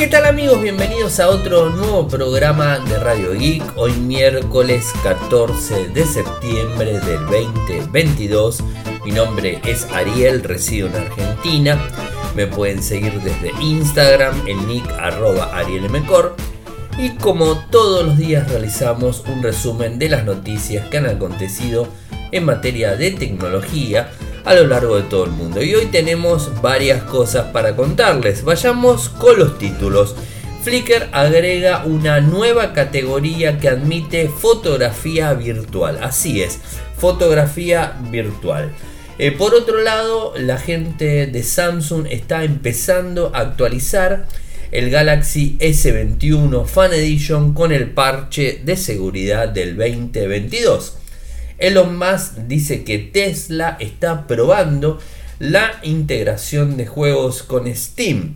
¿Qué tal amigos? Bienvenidos a otro nuevo programa de Radio Geek. Hoy miércoles 14 de septiembre del 2022. Mi nombre es Ariel, resido en Argentina. Me pueden seguir desde Instagram, el nick arroba arielmcor. Y como todos los días realizamos un resumen de las noticias que han acontecido en materia de tecnología a lo largo de todo el mundo. Y hoy tenemos varias cosas para contarles. Vayamos con los títulos. Flickr agrega una nueva categoría que admite fotografía virtual. Así es, fotografía virtual. Eh, por otro lado, la gente de Samsung está empezando a actualizar el Galaxy S21 Fan Edition con el parche de seguridad del 2022. Elon Musk dice que Tesla está probando la integración de juegos con Steam.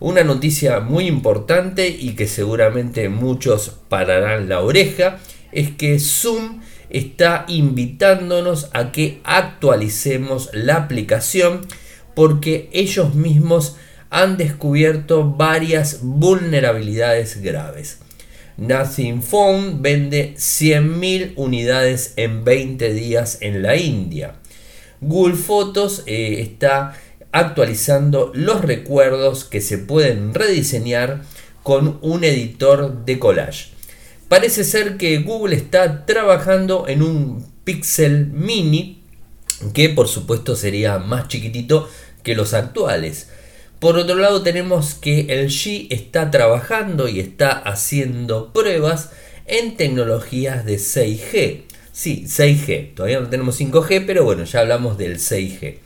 Una noticia muy importante y que seguramente muchos pararán la oreja es que Zoom está invitándonos a que actualicemos la aplicación porque ellos mismos han descubierto varias vulnerabilidades graves. Nothing Phone vende 100.000 unidades en 20 días en la India. Google Photos eh, está actualizando los recuerdos que se pueden rediseñar con un editor de collage. Parece ser que Google está trabajando en un Pixel Mini que por supuesto sería más chiquitito que los actuales. Por otro lado tenemos que el G está trabajando y está haciendo pruebas en tecnologías de 6G. Sí, 6G. Todavía no tenemos 5G, pero bueno, ya hablamos del 6G.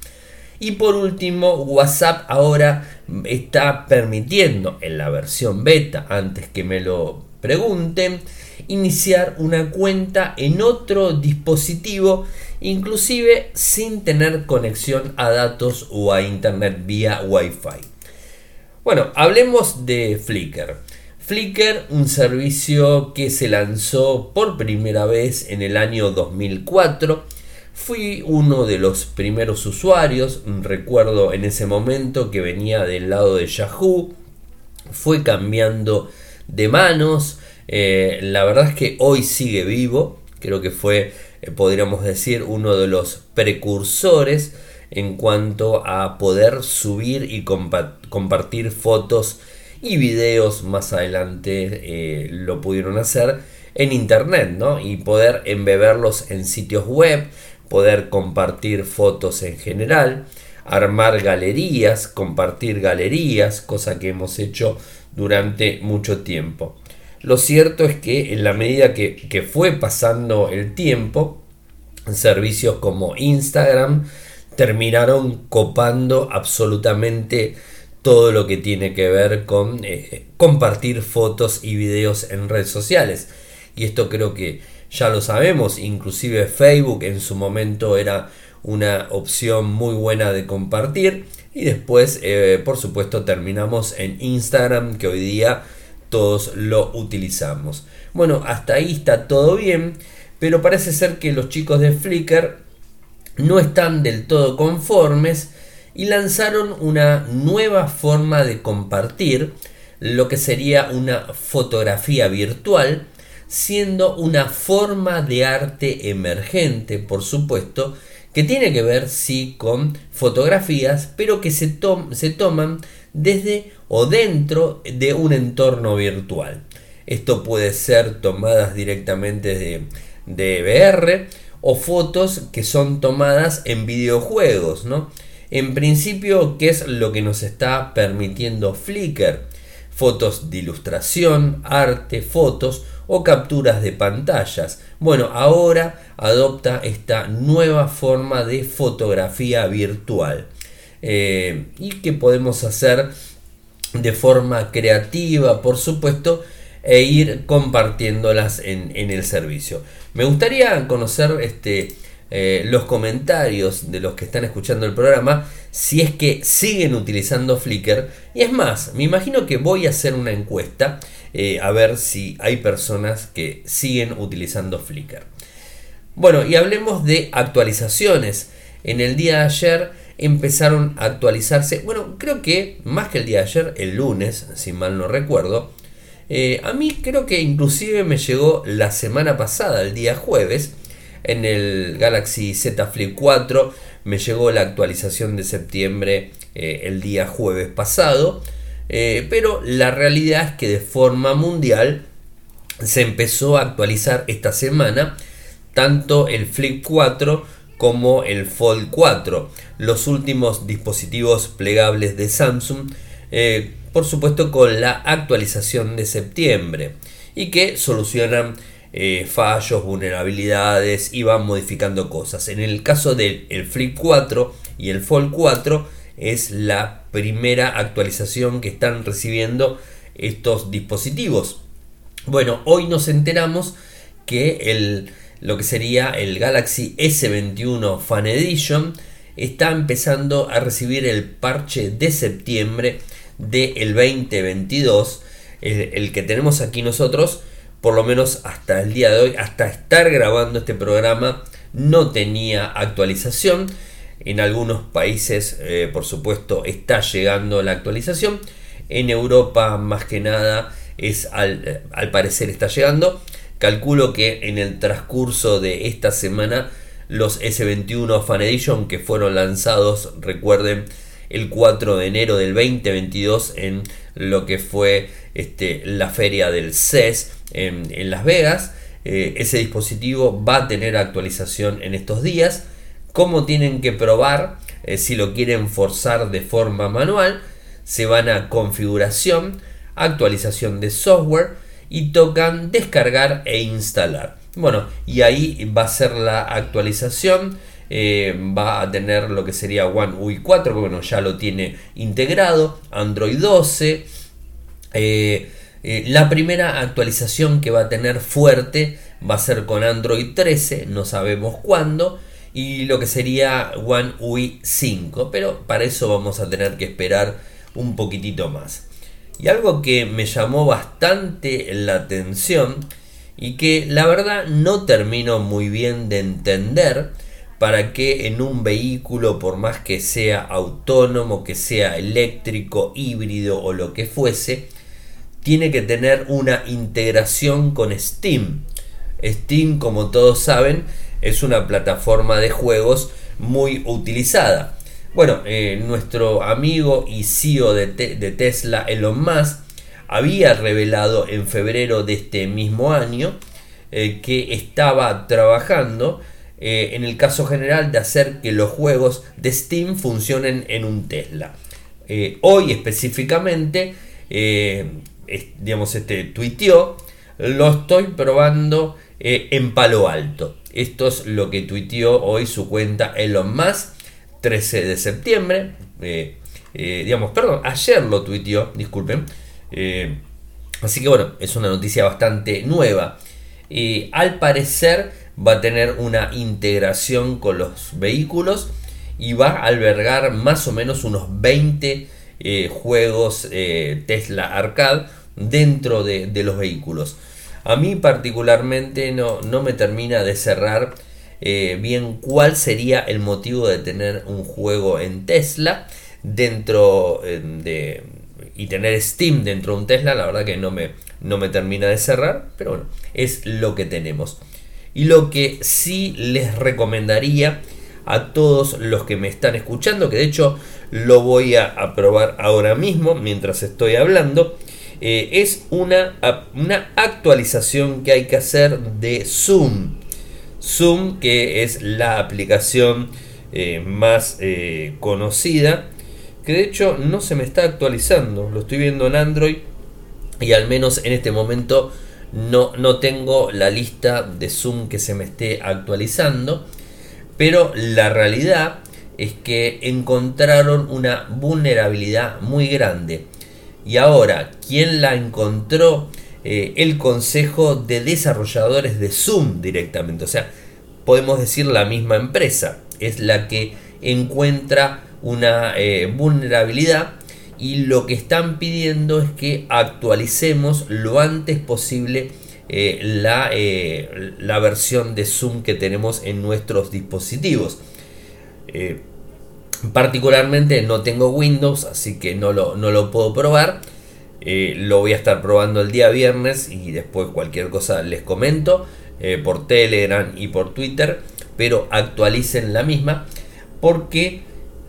Y por último, WhatsApp ahora está permitiendo en la versión beta, antes que me lo pregunten, iniciar una cuenta en otro dispositivo, inclusive sin tener conexión a datos o a internet vía Wi-Fi. Bueno, hablemos de Flickr. Flickr, un servicio que se lanzó por primera vez en el año 2004. Fui uno de los primeros usuarios, recuerdo en ese momento que venía del lado de Yahoo, fue cambiando de manos, eh, la verdad es que hoy sigue vivo, creo que fue, eh, podríamos decir, uno de los precursores en cuanto a poder subir y compartir fotos y videos. Más adelante eh, lo pudieron hacer en internet ¿no? y poder embeberlos en sitios web poder compartir fotos en general armar galerías compartir galerías cosa que hemos hecho durante mucho tiempo lo cierto es que en la medida que, fue pasando el tiempo, servicios como Instagram terminaron copando absolutamente todo lo que tiene que ver con eh, compartir fotos y videos en redes sociales. Y esto creo que ya lo sabemos, inclusive Facebook en su momento era una opción muy buena de compartir. Y después, eh, por supuesto, terminamos en Instagram, que hoy día todos lo utilizamos. Bueno, hasta ahí está todo bien, pero parece ser que los chicos de Flickr no están del todo conformes y lanzaron una nueva forma de compartir lo que sería una fotografía virtual, siendo una forma de arte emergente, por supuesto, que tiene que ver sí con fotografías, pero que se, se toman desde o dentro de un entorno virtual. Esto puede ser tomadas directamente de, de VR o fotos que son tomadas en videojuegos, ¿no? En principio, ¿qué es lo que nos está permitiendo Flickr? Fotos de ilustración, arte, fotos o capturas de pantallas. Bueno, ahora adopta esta nueva forma de fotografía virtual. Eh, y que podemos hacer de forma creativa, por supuesto, e ir compartiéndolas en, el servicio. Me gustaría conocer este, eh, los comentarios de los que están escuchando el programa, si es que siguen utilizando Flickr. Y es más, me imagino que voy a hacer una encuesta eh, a ver si hay personas que siguen utilizando Flickr. Bueno, y hablemos de actualizaciones. En el día de ayer empezaron a actualizarse. Bueno, creo que más que el día de ayer, el lunes, si mal no recuerdo. Eh, a mí creo que inclusive me llegó la semana pasada, el día jueves, en el Galaxy Z Flip 4, me llegó la actualización de septiembre eh, el día jueves pasado. Eh, pero la realidad es que de forma mundial se empezó a actualizar esta semana tanto el Flip 4 como el Fold 4, los últimos dispositivos plegables de Samsung, eh, por supuesto con la actualización de septiembre y que solucionan eh, fallos, vulnerabilidades y van modificando cosas. En el caso del Flip 4 y el Fold 4 es la primera actualización que están recibiendo estos dispositivos. Bueno, hoy nos enteramos que el, lo que sería el Galaxy S21 Fan Edition está empezando a recibir el parche de septiembre del 2022, el, que tenemos aquí nosotros, por lo menos hasta el día de hoy, hasta estar grabando este programa, no tenía actualización. En algunos países, eh, por supuesto, está llegando la actualización. En Europa, más que nada, es al, al parecer está llegando. Calculo que en el transcurso de esta semana los S21 Fan Edition que fueron lanzados, recuerden, el 4 de enero del 2022 en lo que fue este, la feria del CES en, Las Vegas. Eh, ese dispositivo va a tener actualización en estos días cómo tienen que probar eh, si lo quieren forzar de forma manual. Se van a configuración, actualización de software y tocan descargar e instalar. Bueno, y ahí va a ser la actualización. Eh, va a tener lo que sería One UI 4, que bueno, ya lo tiene integrado. Android 12. Eh, la primera actualización que va a tener fuerte va a ser con Android 13, no sabemos cuándo y lo que sería One UI 5, pero para eso vamos a tener que esperar un poquitito más. Y algo que me llamó bastante la atención y que la verdad no termino muy bien de entender para que en un vehículo, por más que sea autónomo, que sea eléctrico, híbrido o lo que fuese, tiene que tener una integración con Steam. Steam, como todos saben, es una plataforma de juegos muy utilizada. Bueno, eh, nuestro amigo y CEO de, Tesla, Elon Musk, había revelado en febrero de este mismo año eh, que estaba trabajando eh, en el caso general de hacer que los juegos de Steam funcionen en un Tesla. hoy específicamente, digamos, este tuiteó, lo estoy probando en Palo Alto. Esto es lo que tuiteó hoy su cuenta Elon Musk, 13 de septiembre. Eh, eh, digamos, perdón, ayer lo tuiteó, disculpen. Eh, así que bueno, es una noticia bastante nueva. al parecer va a tener una integración con los vehículos y va a albergar más o menos unos 20 juegos Tesla Arcade dentro de los vehículos. A mí particularmente no, no me termina de cerrar eh, bien cuál sería el motivo de tener un juego en Tesla dentro eh, de y tener Steam dentro de un Tesla, la verdad que no me, no me termina de cerrar, pero bueno, es lo que tenemos. Y lo que sí les recomendaría a todos los que me están escuchando, que de hecho lo voy a probar ahora mismo mientras estoy hablando, eh, es una, una actualización que hay que hacer de Zoom. Zoom, que es la aplicación eh, más eh, conocida, que de hecho no se me está actualizando, lo estoy viendo en Android y al menos en este momento no, no tengo la lista de Zoom que se me esté actualizando, pero la realidad es que encontraron una vulnerabilidad muy grande. Y ahora, ¿quién la encontró? Eh, el Consejo de Desarrolladores de Zoom directamente. O sea, podemos decir la misma empresa. Es la que encuentra una eh, vulnerabilidad y lo que están pidiendo es que actualicemos lo antes posible eh, la, la, versión de Zoom que tenemos en nuestros dispositivos. Particularmente no tengo Windows, así que no lo, no lo puedo probar. Eh, lo voy a estar probando el día viernes y después cualquier cosa les comento eh, por Telegram y por Twitter, pero actualicen la misma porque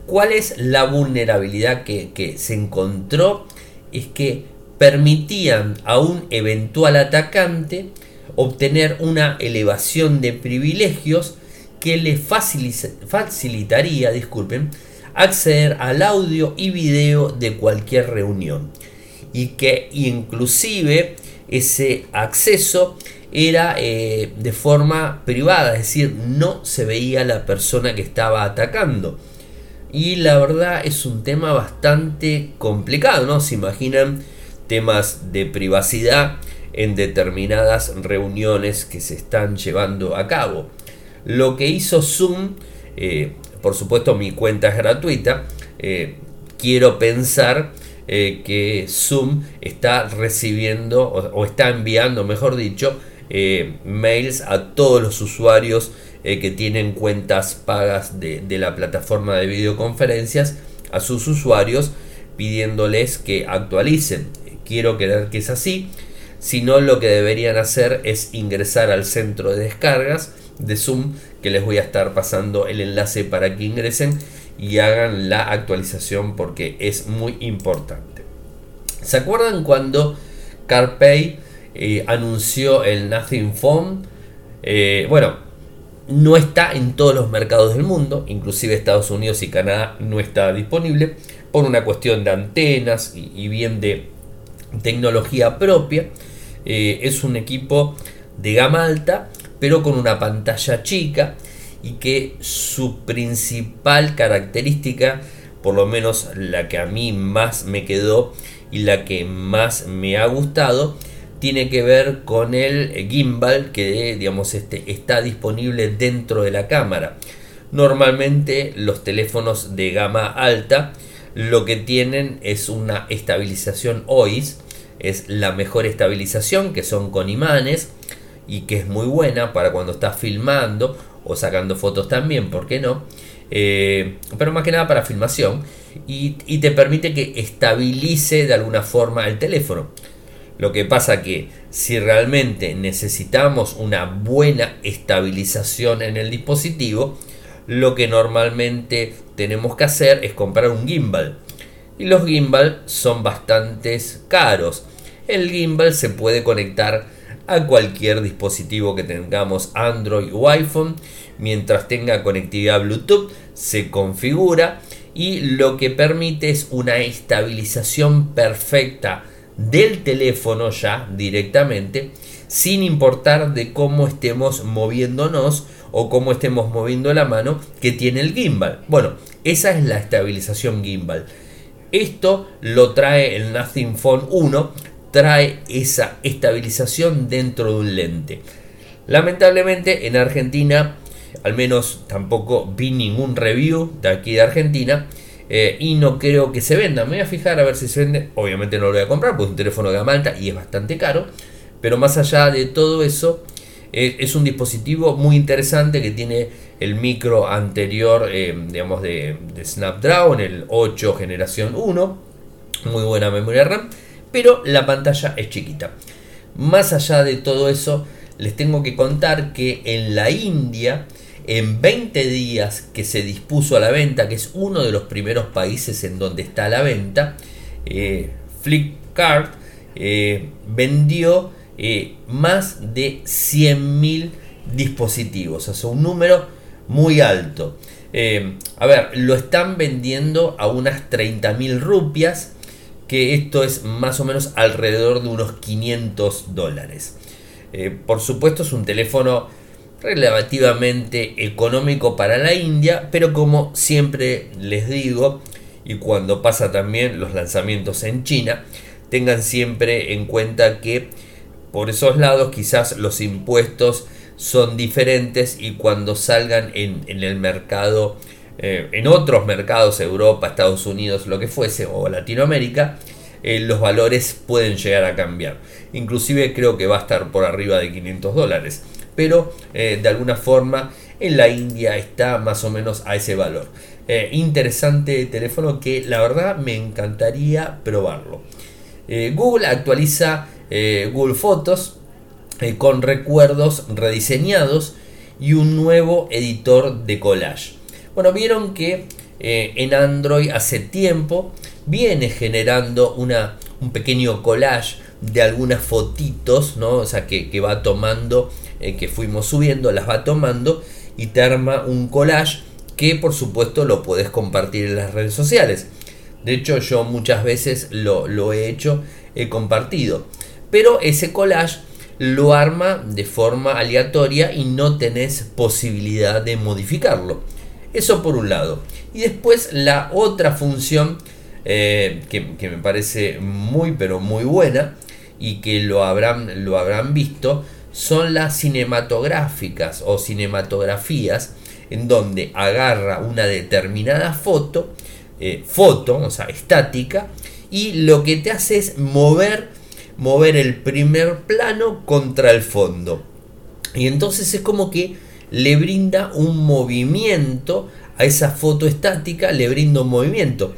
¿cuál es la vulnerabilidad que, que se encontró? Es que permitían a un eventual atacante obtener una elevación de privilegios que le facilitaría, disculpen, acceder al audio y video de cualquier reunión y que inclusive ese acceso era eh, de forma privada, es decir, no se veía la persona que estaba atacando. Y la verdad es un tema bastante complicado, ¿no? Se imaginan temas de privacidad en determinadas reuniones que se están llevando a cabo. Lo que hizo Zoom, eh, por supuesto mi cuenta es gratuita, eh, quiero pensar eh, que Zoom está recibiendo o, está enviando, mejor dicho, mails a todos los usuarios que tienen cuentas pagas de, de la plataforma de videoconferencias a sus usuarios pidiéndoles que actualicen. Quiero creer que es así. Si no, lo que deberían hacer es ingresar al centro de descargas de Zoom que les voy a estar pasando el enlace para que ingresen y hagan la actualización porque es muy importante. ¿Se acuerdan cuando CarPay eh, anunció el Nothing Phone? Eh, bueno, no está en todos los mercados del mundo, inclusive Estados Unidos y Canadá no está disponible por una cuestión de antenas y, bien de tecnología propia. Eh, es un equipo de gama alta pero con una pantalla chica y que su principal característica, por lo menos la que a mí más me quedó y la que más me ha gustado, tiene que ver con el gimbal que digamos este, está disponible dentro de la cámara. Normalmente los teléfonos de gama alta lo que tienen es una estabilización OIS, es la mejor estabilización que son con imanes y que es muy buena para cuando estás filmando o sacando fotos también, ¿por qué no? Eh, pero más que nada para filmación y, te permite que estabilice de alguna forma el teléfono. Lo que pasa que si realmente necesitamos una buena estabilización en el dispositivo, lo que normalmente tenemos que hacer es comprar un gimbal. Y los gimbal son bastante caros. El gimbal se puede conectar a cualquier dispositivo que tengamos Android o iPhone. Mientras tenga conectividad Bluetooth se configura y lo que permite es una estabilización perfecta del teléfono ya directamente sin importar de cómo estemos moviéndonos o cómo estemos moviendo la mano que tiene el gimbal. Bueno, esa es la estabilización gimbal. Esto lo trae el Nothing Phone 1 trae esa estabilización dentro de un lente. Lamentablemente en Argentina, al menos tampoco vi ningún review de aquí de Argentina. Eh, y no creo que se venda. Me voy a fijar a ver si se vende. Obviamente no lo voy a comprar porque es un teléfono de gama alta y es bastante caro. Pero más allá de todo eso, eh, es un dispositivo muy interesante que tiene el micro anterior, eh, digamos, de, de Snapdragon, el 8 generación 1. Muy buena memoria RAM pero la pantalla es chiquita. Más allá de todo eso, les tengo que contar que en la India, en 20 días que se dispuso a la venta, que es uno de los primeros países en donde está la venta, eh, Flipkart eh, vendió eh, más de 100.000 dispositivos, o sea, un número muy alto. a ver, lo están vendiendo a unas 30.000 rupias, que esto es más o menos alrededor de unos 500 dólares. Eh, por supuesto es un teléfono relativamente económico para la India, pero como siempre les digo, y cuando pasa también los lanzamientos en China, tengan siempre en cuenta que por esos lados quizás los impuestos son diferentes y cuando salgan en, en el mercado eh, en otros mercados, Europa, Estados Unidos, lo que fuese, o Latinoamérica, eh, los valores pueden llegar a cambiar. Inclusive creo que va a estar por arriba de 500 dólares. Pero eh, de alguna forma en la India está más o menos a ese valor. interesante teléfono que la verdad me encantaría probarlo. Google actualiza Google Fotos con recuerdos rediseñados y un nuevo editor de collage. Bueno, vieron que en Android hace tiempo viene generando una, un pequeño collage de algunas fotitos, ¿no? O sea, que, que va tomando, que fuimos subiendo, las va tomando y te arma un collage que por supuesto lo puedes compartir en las redes sociales. De hecho yo muchas veces lo, he hecho, he compartido. Pero ese collage lo arma de forma aleatoria y no tenés posibilidad de modificarlo. Eso por un lado. Y después la otra función eh, que, que, me parece muy pero muy buena y que lo habrán, lo habrán visto son las cinematográficas o cinematografías en donde agarra una determinada foto, eh, foto, o sea, estática, y lo que te hace es mover, mover el primer plano contra el fondo. Y entonces es como que le brinda un movimiento a esa foto estática, le brinda un movimiento.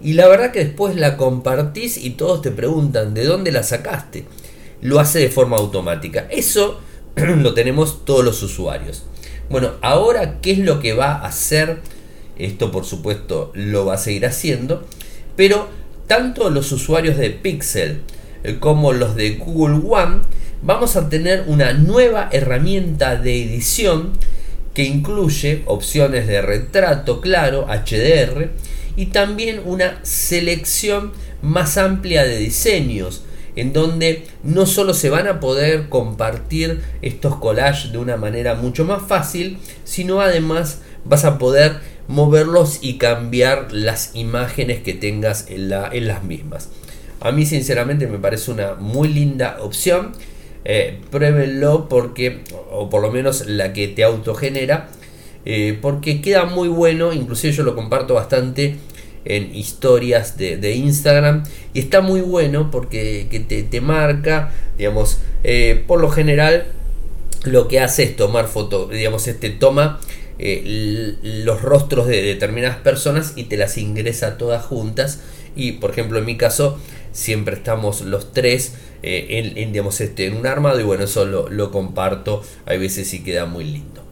Y la verdad que después la compartís y todos te preguntan, ¿de dónde la sacaste? lo hace de forma automática. Eso lo tenemos todos los usuarios. Bueno, ahora, ¿qué es lo que va a hacer? Esto, por supuesto, lo va a seguir haciendo. Pero tanto los usuarios de Pixel como los de Google One vamos a tener una nueva herramienta de edición que incluye opciones de retrato claro, HDR, y también una selección más amplia de diseños en donde no solo se van a poder compartir estos collages de una manera mucho más fácil, sino además vas a poder moverlos y cambiar las imágenes que tengas en, las mismas. A mí sinceramente me parece una muy linda opción. Eh, pruébenlo porque, o por lo menos la que te autogenera, eh, porque queda muy bueno, inclusive yo lo comparto bastante en historias de, Instagram y está muy bueno porque te, marca, digamos, eh, por lo general lo que hace es tomar fotos, digamos, este toma eh, los rostros de determinadas personas y te las ingresa todas juntas y por ejemplo en mi caso siempre estamos los tres eh, en, digamos, este, en un armado y bueno eso lo, lo comparto hay veces y queda muy lindo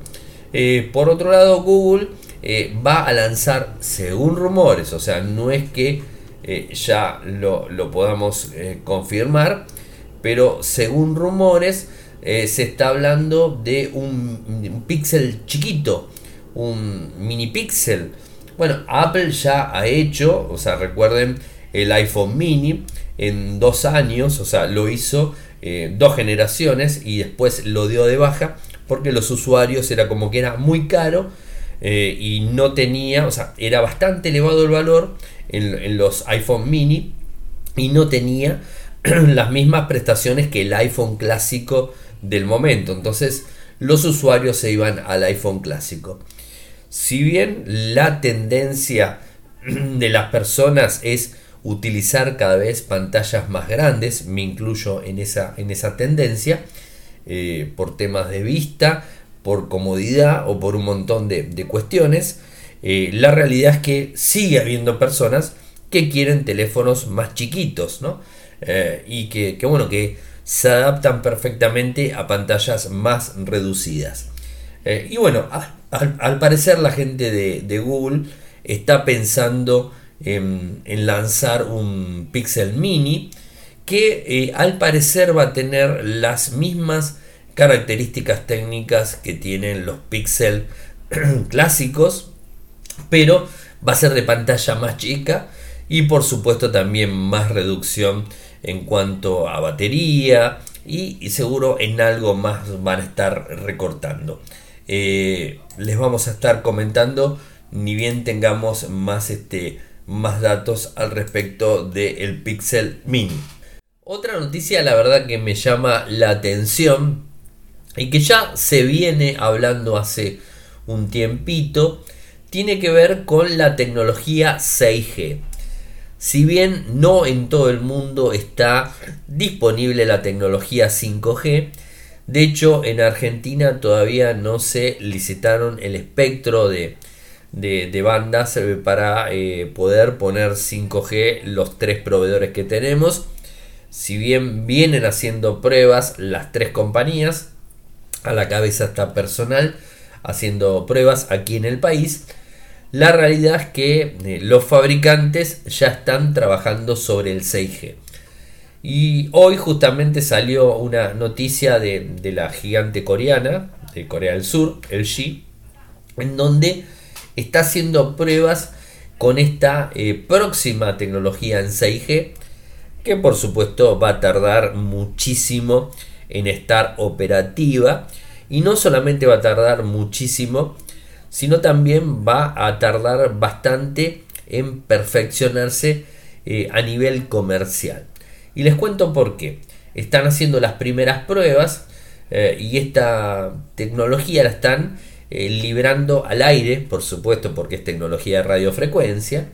por otro lado Google eh, va a lanzar, según rumores, o sea, no es que eh, ya lo, podamos eh, confirmar, pero según rumores se está hablando de un, píxel chiquito, un mini píxel. Bueno, Apple ya ha hecho, o sea, recuerden el iPhone mini en dos años, o sea, lo hizo dos generaciones y después lo dio de baja porque los usuarios era como que era muy caro eh, y no tenía, o sea, era bastante elevado el valor en, los iPhone mini y no tenía las mismas prestaciones que el iPhone clásico del momento. Entonces los usuarios se iban al iPhone clásico. Si bien la tendencia de las personas es utilizar cada vez pantallas más grandes, me incluyo en esa, en esa tendencia, eh, por temas de vista, por comodidad o por un montón de, cuestiones, eh, la realidad es que sigue habiendo personas que quieren teléfonos más chiquitos, ¿no? Eh, y que, bueno, que se adaptan perfectamente a pantallas más reducidas. Y bueno, al, parecer la gente de, Google está pensando en, en, lanzar un Pixel Mini que al parecer va a tener las mismas características técnicas que tienen los Pixel clásicos, pero va a ser de pantalla más chica y por supuesto también más reducción en cuanto a batería y, seguro en algo más van a estar recortando. Eh, les vamos a estar comentando ni bien tengamos más, este, más datos al respecto del Pixel Mini. Otra noticia la verdad que me llama la atención y que ya se viene hablando hace un tiempito, tiene que ver con la tecnología 6G. Si bien no en todo el mundo está disponible la tecnología 5G, de hecho en Argentina todavía no se licitaron el espectro de, de, bandas eh, para eh, poder poner 5G los tres proveedores que tenemos. Si bien vienen haciendo pruebas las tres compañías, a la cabeza está personal haciendo pruebas aquí en el país. La realidad es que eh, los fabricantes ya están trabajando sobre el 6G. Y hoy justamente salió una noticia de, de la gigante coreana, de Corea del Sur, LG, en donde está haciendo pruebas con esta eh, próxima tecnología en 6G que por supuesto va a tardar muchísimo en estar operativa. Y no solamente va a tardar muchísimo sino también va a tardar bastante en perfeccionarse eh, a nivel comercial. Y les cuento por qué. Están haciendo las primeras pruebas eh, y esta tecnología la están eh, liberando al aire, por supuesto porque es tecnología de radiofrecuencia,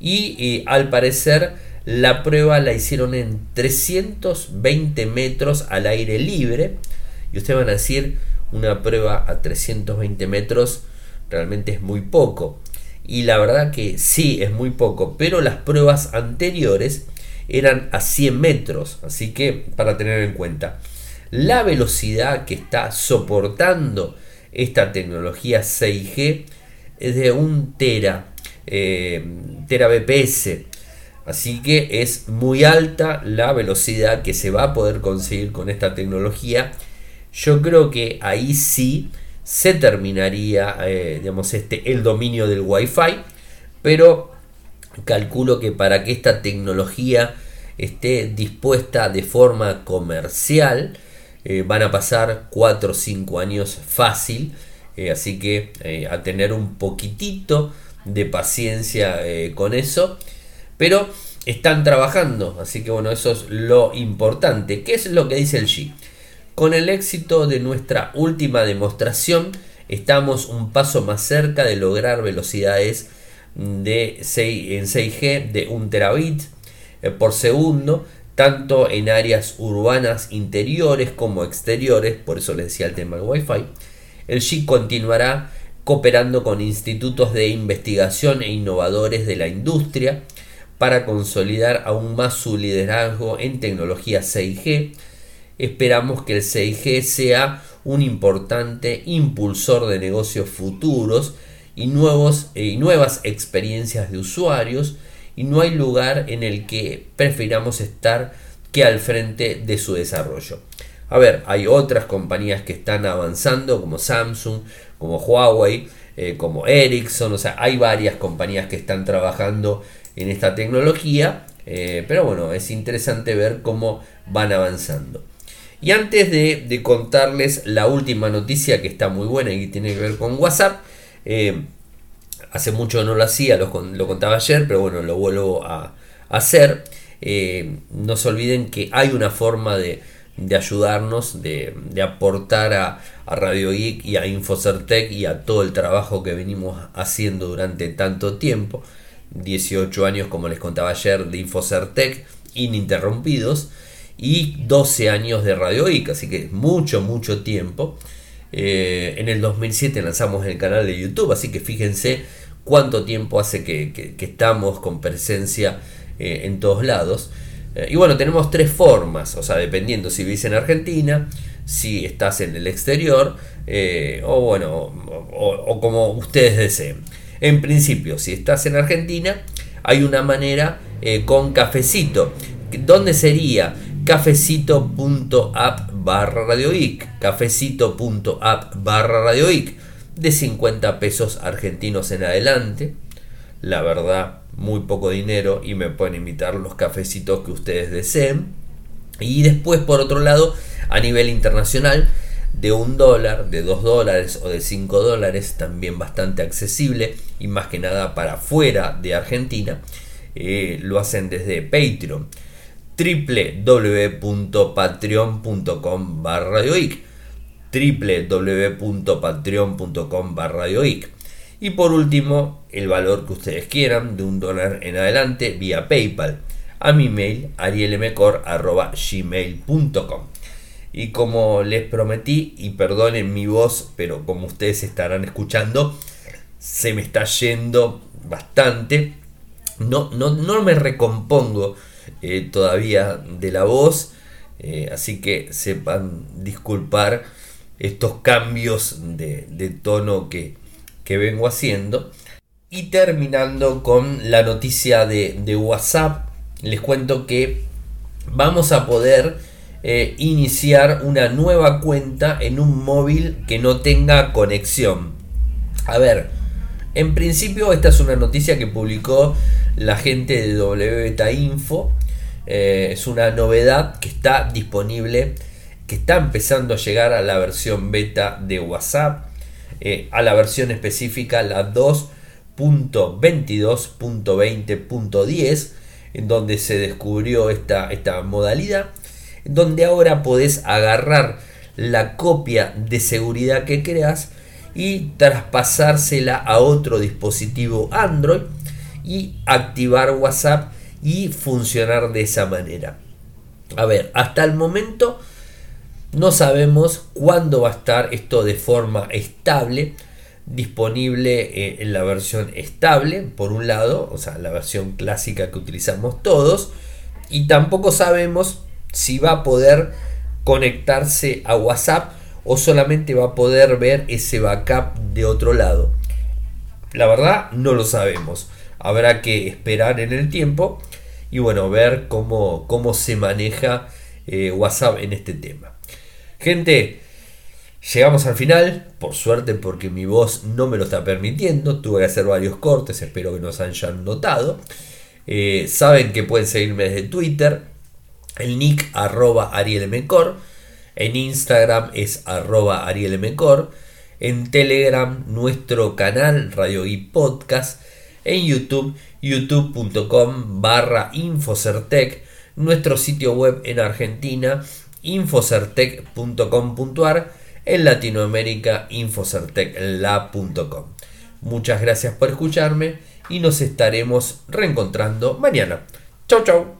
y al parecer la prueba la hicieron en 320 metros al aire libre, y ustedes van a decir, una prueba a 320 metros realmente es muy poco. Y la verdad que sí, es muy poco, pero las pruebas anteriores eran a 100 metros, así que para tener en cuenta la velocidad que está soportando esta tecnología 6G es de un tera, eh, tera BPS. Así que es muy alta la velocidad que se va a poder conseguir con esta tecnología. Yo creo que ahí sí se terminaría eh, digamos, este, el dominio del Wi-Fi. Pero calculo que para que esta tecnología esté dispuesta de forma comercial, eh, van a pasar 4 o 5 años fácil. Eh, así que eh, a tener un poquitito de paciencia con eso. Pero están trabajando. Así que bueno, eso es lo importante. ¿Qué es lo que dice el G? Con el éxito de nuestra última demostración, estamos un paso más cerca de lograr velocidades de 6, en 6G de 1 terabit por segundo tanto en áreas urbanas interiores como exteriores, por eso les decía el tema del Wi-Fi. El SHIC continuará cooperando con institutos de investigación e innovadores de la industria para consolidar aún más su liderazgo en tecnología 6G. Esperamos que el 6G sea un importante impulsor de negocios futuros y, nuevos, eh, y nuevas experiencias de usuarios y no hay lugar en el que prefiramos estar que al frente de su desarrollo. A ver, hay otras compañías que están avanzando como Samsung, como Huawei, eh, como Ericsson, o sea, hay varias compañías que están trabajando en esta tecnología, eh, pero bueno, es interesante ver cómo van avanzando. Y antes de, contarles la última noticia que está muy buena y que tiene que ver con WhatsApp, eh, hace mucho no lo hacía, lo, contaba ayer, pero bueno, lo vuelvo a, hacer. Eh, no se olviden que hay una forma de, ayudarnos, de, aportar a, Radio Geek y a Infocertec y a todo el trabajo que venimos haciendo durante tanto tiempo. 18 años, como les contaba ayer, de Infocertec ininterrumpidos y 12 años de Radio Geek, así que mucho, mucho tiempo. Eh, en el 2007 lanzamos el canal de YouTube, así que fíjense cuánto tiempo hace que, estamos con presencia eh, en todos lados. Eh, y bueno, tenemos tres formas, o sea, dependiendo si vivís en Argentina, si estás en el exterior, eh, o bueno, o, como ustedes deseen. En principio, si estás en Argentina, hay una manera con cafecito. ¿Dónde sería? cafecito.app barra radioic barra radioic de 50 pesos argentinos en adelante. La verdad, muy poco dinero y me pueden invitar los cafecitos que ustedes deseen. Y después, por otro lado, a nivel internacional, de un dólar, de dos dólares o de cinco dólares, también bastante accesible y más que nada para fuera de Argentina, eh, lo hacen desde Patreon www.patreon.com barra www.patreon.com barra y por último el valor que ustedes quieran de un dólar en adelante vía PayPal a mi mail arielmecor.gmail.com y como les prometí y perdonen mi voz pero como ustedes estarán escuchando se me está yendo bastante. No, no, me recompongo eh, todavía de la voz, eh, así que sepan disculpar estos cambios de, tono que, vengo haciendo. Y terminando con la noticia de, WhatsApp, les cuento que vamos a poder eh, iniciar una nueva cuenta en un móvil que no tenga conexión. A ver, en principio esta es una noticia que publicó la gente de WBeta Info. Eh, es una novedad que está disponible, que está empezando a llegar a la versión beta de WhatsApp, eh, a la versión específica, la 2.22.20.10, en donde se descubrió esta, esta modalidad, donde ahora podés agarrar la copia de seguridad que creas y traspasársela a otro dispositivo Android y activar WhatsApp y funcionar de esa manera. A ver, hasta el momento no sabemos cuándo va a estar esto de forma estable disponible eh, en la versión estable, por un lado, o sea, la versión clásica que utilizamos todos, y tampoco sabemos si va a poder conectarse a WhatsApp o solamente va a poder ver ese backup de otro lado. La verdad no lo sabemos. Habrá que esperar en el tiempo y bueno, ver cómo, cómo se maneja eh, WhatsApp en este tema. Gente, llegamos al final, por suerte porque mi voz no me lo está permitiendo, tuve que hacer varios cortes, espero que nos hayan notado. Eh, saben que pueden seguirme desde Twitter, el nick arroba arielmecor en Instagram es arroba arielmecor. En Telegram nuestro canal Radio y Podcast. En YouTube youtube.com barra Infocertec. Nuestro sitio web en Argentina infocertec.com.ar. En Latinoamérica infocertecla.com. Muchas gracias por escucharme y nos estaremos reencontrando mañana. Chau chau.